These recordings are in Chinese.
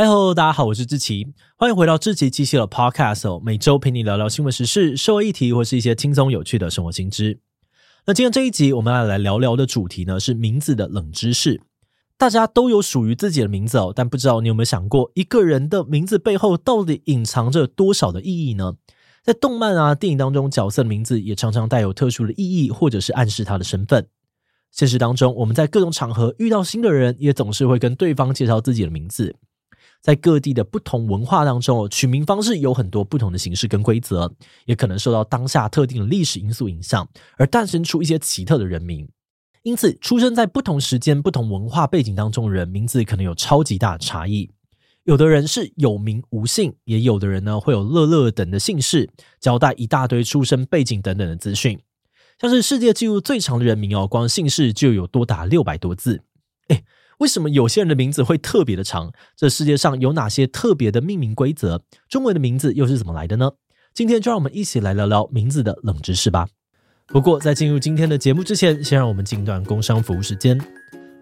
嗨喽，大家好，我是志奇，欢迎回到志祺七七的 Podcast 哦，每周陪你聊聊新闻时事、社会议题或是一些轻松有趣的生活新知。那今天这一集我们要来聊聊的主题呢是名字的冷知识。大家都有属于自己的名字哦，但不知道你有没有想过，一个人的名字背后到底隐藏着多少的意义呢？在动漫啊、电影当中，角色的名字也常常带有特殊的意义，或者是暗示他的身份。现实当中，我们在各种场合遇到新的人，也总是会跟对方介绍自己的名字。在各地的不同文化当中，取名方式有很多不同的形式跟规则，也可能受到当下特定的历史因素影响，而诞生出一些奇特的人名。因此，出生在不同时间、不同文化背景当中的人，名字可能有超级大的差异。有的人是有名无姓，也有的人呢会有乐乐等的姓氏，交代一大堆出生背景等等的资讯。像是世界纪录最长的人名哦，光姓氏就有多达六百多字。诶为什么有些人的名字会特别的长？这世界上有哪些特别的命名规则？中文的名字又是怎么来的呢？今天就让我们一起来聊聊名字的冷知识吧。不过在进入今天的节目之前，先让我们进段工商服务时间。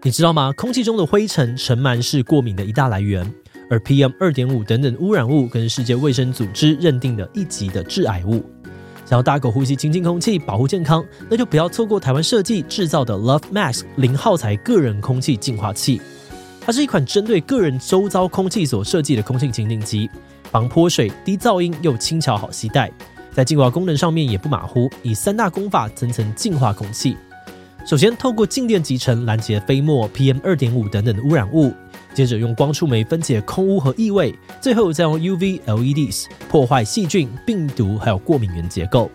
你知道吗？空气中的灰尘、尘螨是过敏的一大来源，而 PM 二点五等等污染物更是世界卫生组织认定的一级的致癌物。想要大口呼吸清净空气，保护健康，那就不要错过台湾设计制造的 Love Max 零耗材个人空气净化器。它是一款针对个人周遭空气所设计的空气清净机，防泼水、低噪音又轻巧好携带。在净化功能上面也不马虎，以三大工法层层净化空气。首先，透过静电集尘拦截飞沫、PM 二点五等等的污染物。接着用光触媒分解空污和异味，最后再用 UV LEDs 破坏细菌、病毒还有过敏原结构。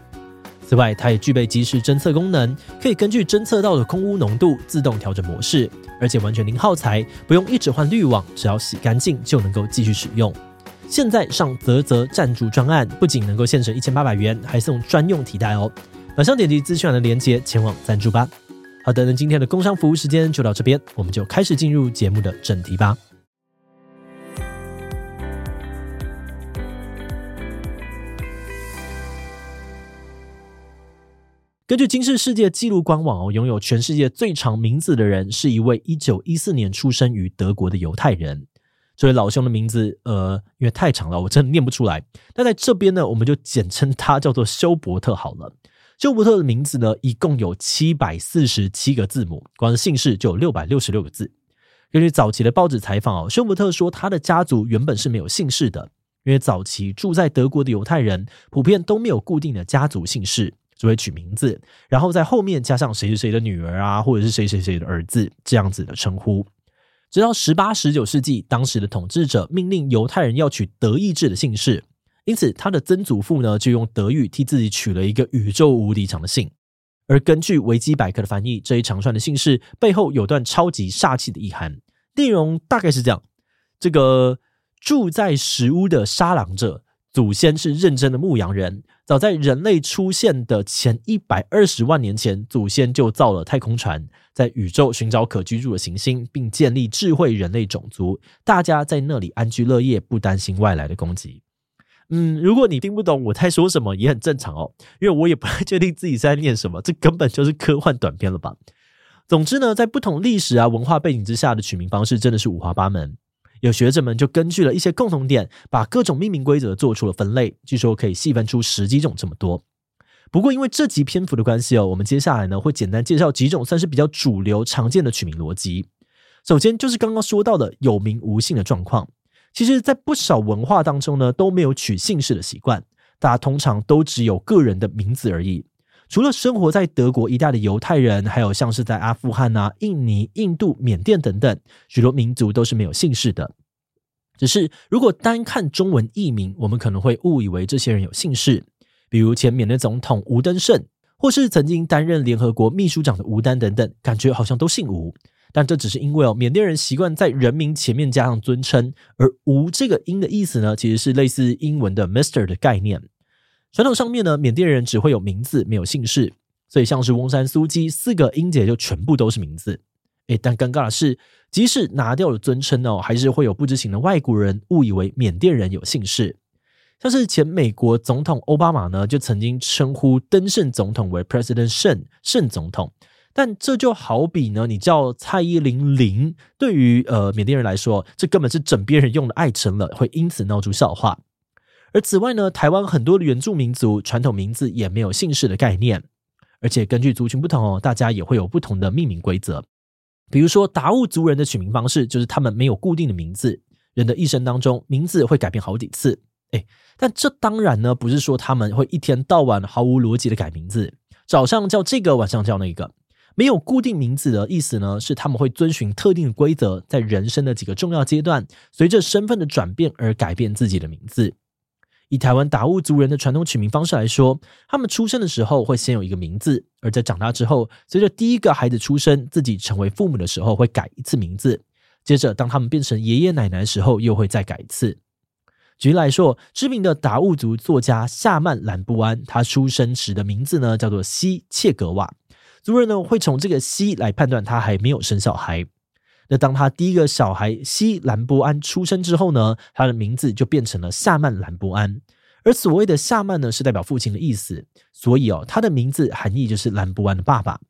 此外，它也具备即时侦测功能，可以根据侦测到的空污浓度自动调整模式，而且完全零耗材，不用一直换滤网，只要洗干净就能够继续使用。现在上啧啧赞助专案，不仅能够现省一千八百元，还送专用提袋哦。马上点击资讯栏的链接前往赞助吧。好的，那今天的工商服务时间就到这边，我们就开始进入节目的正题吧。根据金氏世界纪录官网哦，拥有全世界最长名字的人是一位一九一四年出生于德国的犹太人。这位老兄的名字，呃，因为太长了，我真的念不出来。那在这边呢，我们就简称他叫做休伯特好了。休伯特的名字呢，一共有七百四十七个字母，光是姓氏就有六百六十六个字。根据早期的报纸采访哦，休伯特说他的家族原本是没有姓氏的，因为早期住在德国的犹太人普遍都没有固定的家族姓氏，只会取名字，然后在后面加上谁谁谁的女儿啊，或者是谁谁谁的儿子这样子的称呼。直到十八、十九世纪，当时的统治者命令犹太人要取德意志的姓氏。因此，他的曾祖父呢，就用德语替自己取了一个宇宙无敌长的姓。而根据维基百科的翻译，这一长串的姓氏背后有段超级煞气的意涵，内容大概是这样：这个住在石屋的沙狼者，祖先是认真的牧羊人。早在人类出现的前一百二十万年前，祖先就造了太空船，在宇宙寻找可居住的行星，并建立智慧人类种族。大家在那里安居乐业，不担心外来的攻击。嗯，如果你听不懂我在说什么，也很正常哦，因为我也不太确定自己在念什么，这根本就是科幻短片了吧？总之呢，在不同历史啊文化背景之下的取名方式真的是五花八门。有学者们就根据了一些共同点，把各种命名规则做出了分类，据说可以细分出十几种这么多。不过因为这集篇幅的关系哦，我们接下来呢会简单介绍几种算是比较主流常见的取名逻辑。首先就是刚刚说到的有名无姓的状况。其实，在不少文化当中呢，都没有取姓氏的习惯，大家通常都只有个人的名字而已。除了生活在德国一带的犹太人，还有像是在阿富汗啊、印尼、印度、缅甸等等许多民族都是没有姓氏的。只是如果单看中文译名，我们可能会误以为这些人有姓氏，比如前缅甸总统吴登盛，或是曾经担任联合国秘书长的吴丹等等，感觉好像都姓吴。但这只是因为哦，缅甸人习惯在人名前面加上尊称，而“吴”这个音的意思呢，其实是类似英文的 Mr. 的概念。传统上面呢，缅甸人只会有名字，没有姓氏，所以像是翁山苏姬四个音节就全部都是名字。诶，但尴尬的是，即使拿掉了尊称哦，还是会有不知情的外国人误以为缅甸人有姓氏。像是前美国总统奥巴马呢，就曾经称呼登盛总统为 President Shen 盛总统。但这就好比呢，你叫蔡依林林，对于呃缅甸人来说，这根本是枕边人用的爱称了，会因此闹出笑话。而此外呢，台湾很多的原住民族传统名字也没有姓氏的概念，而且根据族群不同哦，大家也会有不同的命名规则。比如说达悟族人的取名方式，就是他们没有固定的名字，人的一生当中名字会改变好几次。诶，但这当然呢，不是说他们会一天到晚毫无逻辑的改名字，早上叫这个，晚上叫那个。没有固定名字的意思呢，是他们会遵循特定的规则，在人生的几个重要阶段，随着身份的转变而改变自己的名字。以台湾达悟族人的传统取名方式来说，他们出生的时候会先有一个名字，而在长大之后，随着第一个孩子出生，自己成为父母的时候会改一次名字，接着当他们变成爷爷奶奶的时候，又会再改一次。举例来说，知名的达悟族作家夏曼兰布安，他出生时的名字呢叫做西切格瓦。族人呢会从这个西来判断他还没有生小孩。那当他第一个小孩西兰波安出生之后呢，他的名字就变成了夏曼兰波安。而所谓的夏曼呢是代表父亲的意思，所以哦他的名字含义就是兰波安的爸爸。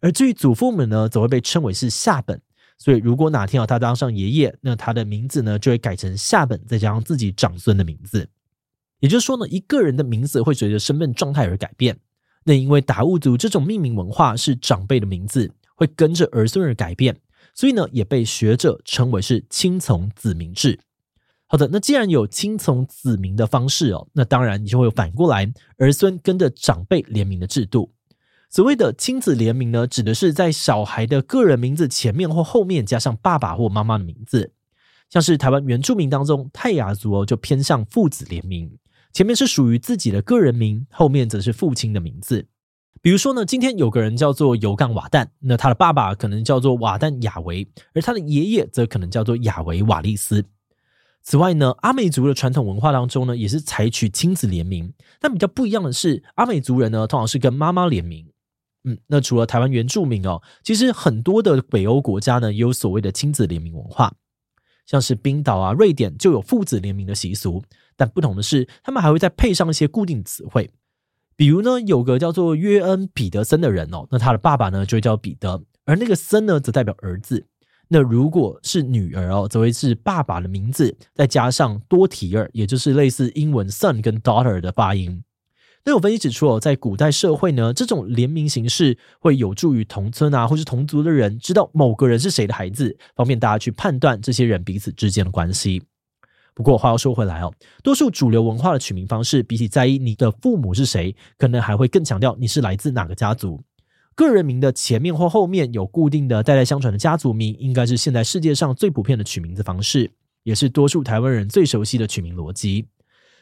而至于祖父母呢，则会被称为是夏本。所以如果哪天要他当上爷爷，那他的名字呢就会改成夏本，再加上自己长孙的名字。也就是说呢，一个人的名字会随着身份状态而改变。那因为达悟族这种命名文化是长辈的名字会跟着儿孙而改变，所以呢也被学者称为是亲从子名制。好的，那既然有亲从子名的方式哦，那当然你就会有反过来儿孙跟着长辈联名的制度。所谓的亲子联名呢，指的是在小孩的个人名字前面或后面加上爸爸或妈妈的名字，像是台湾原住民当中泰雅族哦，就偏向父子联名。前面是属于自己的个人名，后面则是父亲的名字。比如说呢，今天有个人叫做尤刚瓦旦，那他的爸爸可能叫做瓦旦亚维，而他的爷爷则可能叫做亚维瓦利斯。此外呢，阿美族的传统文化当中呢，也是采取亲子联名，但比较不一样的是，阿美族人呢通常是跟妈妈联名。嗯，那除了台湾原住民哦，其实很多的北欧国家呢也有所谓的亲子联名文化，像是冰岛啊、瑞典就有父子联名的习俗。但不同的是，他们还会再配上一些固定词汇，比如呢，有个叫做约恩·彼得森的人哦，那他的爸爸呢就会叫彼得，而那个森呢则代表儿子。那如果是女儿哦，则会是爸爸的名字，再加上多提尔，也就是类似英文 son 跟 daughter 的发音。那有分析指出哦，在古代社会呢，这种联名形式会有助于同村啊或是同族的人知道某个人是谁的孩子，方便大家去判断这些人彼此之间的关系。不过话要说回来哦，多数主流文化的取名方式，比起在意你的父母是谁，可能还会更强调你是来自哪个家族。个人名的前面或后面有固定的代代相传的家族名，应该是现在世界上最普遍的取名字方式，也是多数台湾人最熟悉的取名逻辑。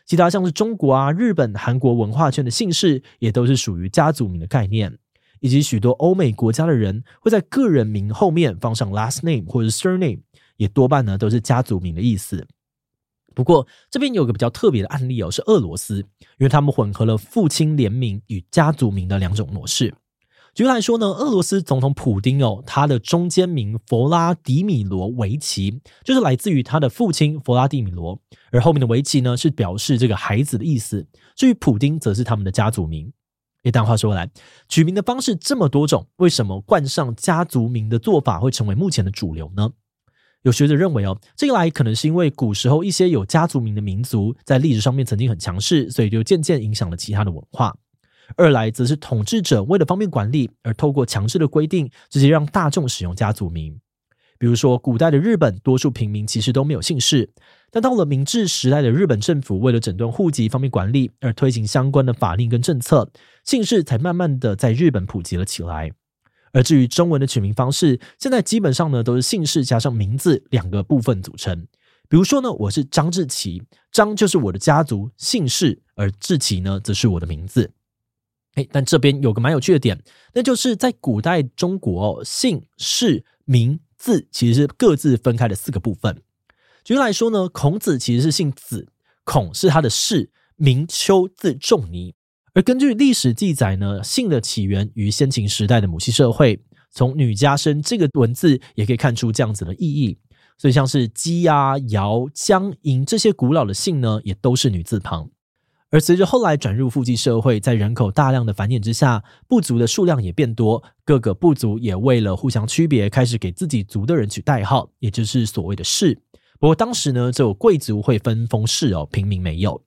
其他像是中国啊、日本、韩国文化圈的姓氏，也都是属于家族名的概念，以及许多欧美国家的人会在个人名后面放上 last name 或者 surname，也多半呢都是家族名的意思。不过这边有个比较特别的案例哦，是俄罗斯，因为他们混合了父亲联名与家族名的两种模式。举例来说呢，俄罗斯总统普丁哦，他的中间名弗拉迪米罗维奇，就是来自于他的父亲弗拉迪米罗，而后面的维奇呢，是表示这个孩子的意思。至于普丁，则是他们的家族名。诶，但话说来，取名的方式这么多种，为什么冠上家族名的做法会成为目前的主流呢？有学者认为，哦，这一来可能是因为古时候一些有家族名的民族在历史上面曾经很强势，所以就渐渐影响了其他的文化；二来则是统治者为了方便管理，而透过强制的规定，直接让大众使用家族名。比如说，古代的日本，多数平民其实都没有姓氏，但到了明治时代的日本政府，为了整顿户籍、方便管理，而推行相关的法令跟政策，姓氏才慢慢的在日本普及了起来。而至于中文的取名方式，现在基本上呢都是姓氏加上名字两个部分组成。比如说呢，我是张志奇，张就是我的家族姓氏，而志奇呢则是我的名字。诶，但这边有个蛮有趣的点，那就是在古代中国，姓氏名字其实是各自分开的四个部分。举例来说呢，孔子其实是姓子，孔是他的氏，名丘，字仲尼。而根据历史记载呢，姓的起源于先秦时代的母系社会。从“女家生”这个文字也可以看出这样子的意义。所以像是姬啊、尧、姜、嬴这些古老的姓呢，也都是女字旁。而随着后来转入父系社会，在人口大量的繁衍之下，部族的数量也变多，各个部族也为了互相区别，开始给自己族的人取代号，也就是所谓的氏。不过当时呢，只有贵族会分封氏哦，平民没有。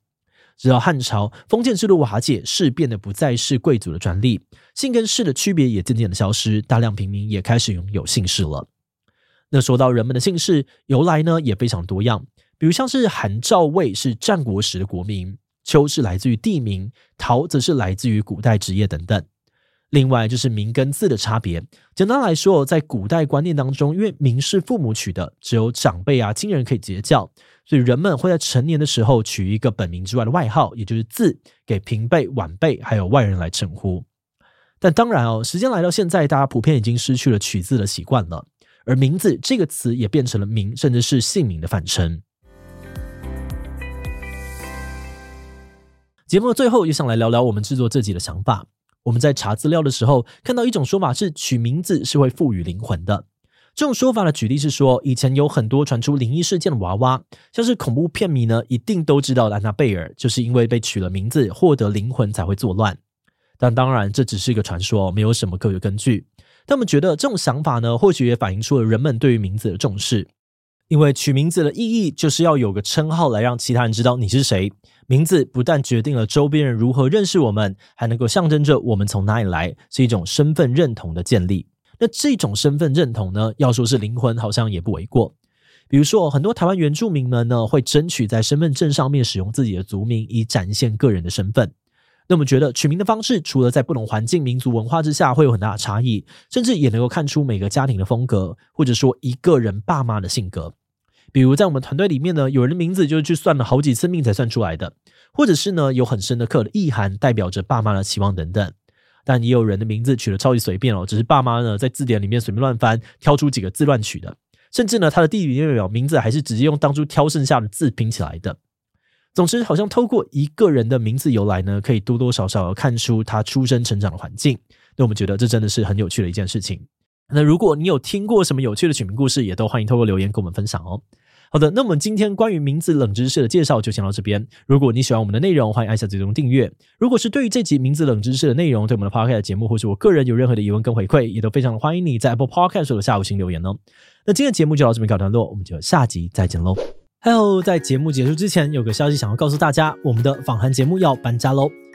直到汉朝，封建制度瓦解，氏变得不再是贵族的专利，姓跟氏的区别也渐渐的消失，大量平民也开始拥有姓氏了。那说到人们的姓氏由来呢，也非常多样，比如像是韩、赵、魏是战国时的国名。丘是来自于地名，陶则是来自于古代职业等等。另外就是名跟字的差别。简单来说，在古代观念当中，因为名是父母取的，只有长辈啊亲人可以直接叫，所以人们会在成年的时候取一个本名之外的外号，也就是字，给平辈、晚辈还有外人来称呼。但当然哦，时间来到现在，大家普遍已经失去了取字的习惯了，而名字这个词也变成了名，甚至是姓名的反称。节目的最后，也想来聊聊我们制作这集的想法。我们在查资料的时候，看到一种说法是取名字是会赋予灵魂的。这种说法的举例是说，以前有很多传出灵异事件的娃娃，像是恐怖片迷呢，一定都知道的安娜贝尔，就是因为被取了名字，获得灵魂才会作乱。但当然，这只是一个传说，没有什么科学根据。他们觉得这种想法呢，或许也反映出了人们对于名字的重视。因为取名字的意义就是要有个称号来让其他人知道你是谁。名字不但决定了周边人如何认识我们，还能够象征着我们从哪里来，是一种身份认同的建立。那这种身份认同呢，要说是灵魂，好像也不为过。比如说，很多台湾原住民们呢，会争取在身份证上面使用自己的族名，以展现个人的身份。那我们觉得取名的方式，除了在不同环境、民族文化之下会有很大的差异，甚至也能够看出每个家庭的风格，或者说一个人爸妈的性格。比如在我们团队里面呢，有人的名字就是去算了好几次命才算出来的，或者是呢有很深的刻的意涵，代表着爸妈的期望等等。但也有人的名字取得超级随便哦，只是爸妈呢在字典里面随便乱翻，挑出几个字乱取的，甚至呢他的地理列表名字还是直接用当初挑剩下的字拼起来的。总之，好像透过一个人的名字由来呢，可以多多少少看出他出生成长的环境。那我们觉得这真的是很有趣的一件事情。那如果你有听过什么有趣的取名故事，也都欢迎透过留言跟我们分享哦。好的，那么今天关于名字冷知识的介绍就先到这边。如果你喜欢我们的内容，欢迎按下最终订阅。如果是对于这集名字冷知识的内容，对我们的 Podcast 节目或是我个人有任何的疑问跟回馈，也都非常的欢迎你在 Apple Podcast 的下午星留言哦。那今天的节目就到这边告段落，我们就下集再见喽。Hello，在节目结束之前，有个消息想要告诉大家，我们的访谈节目要搬家喽。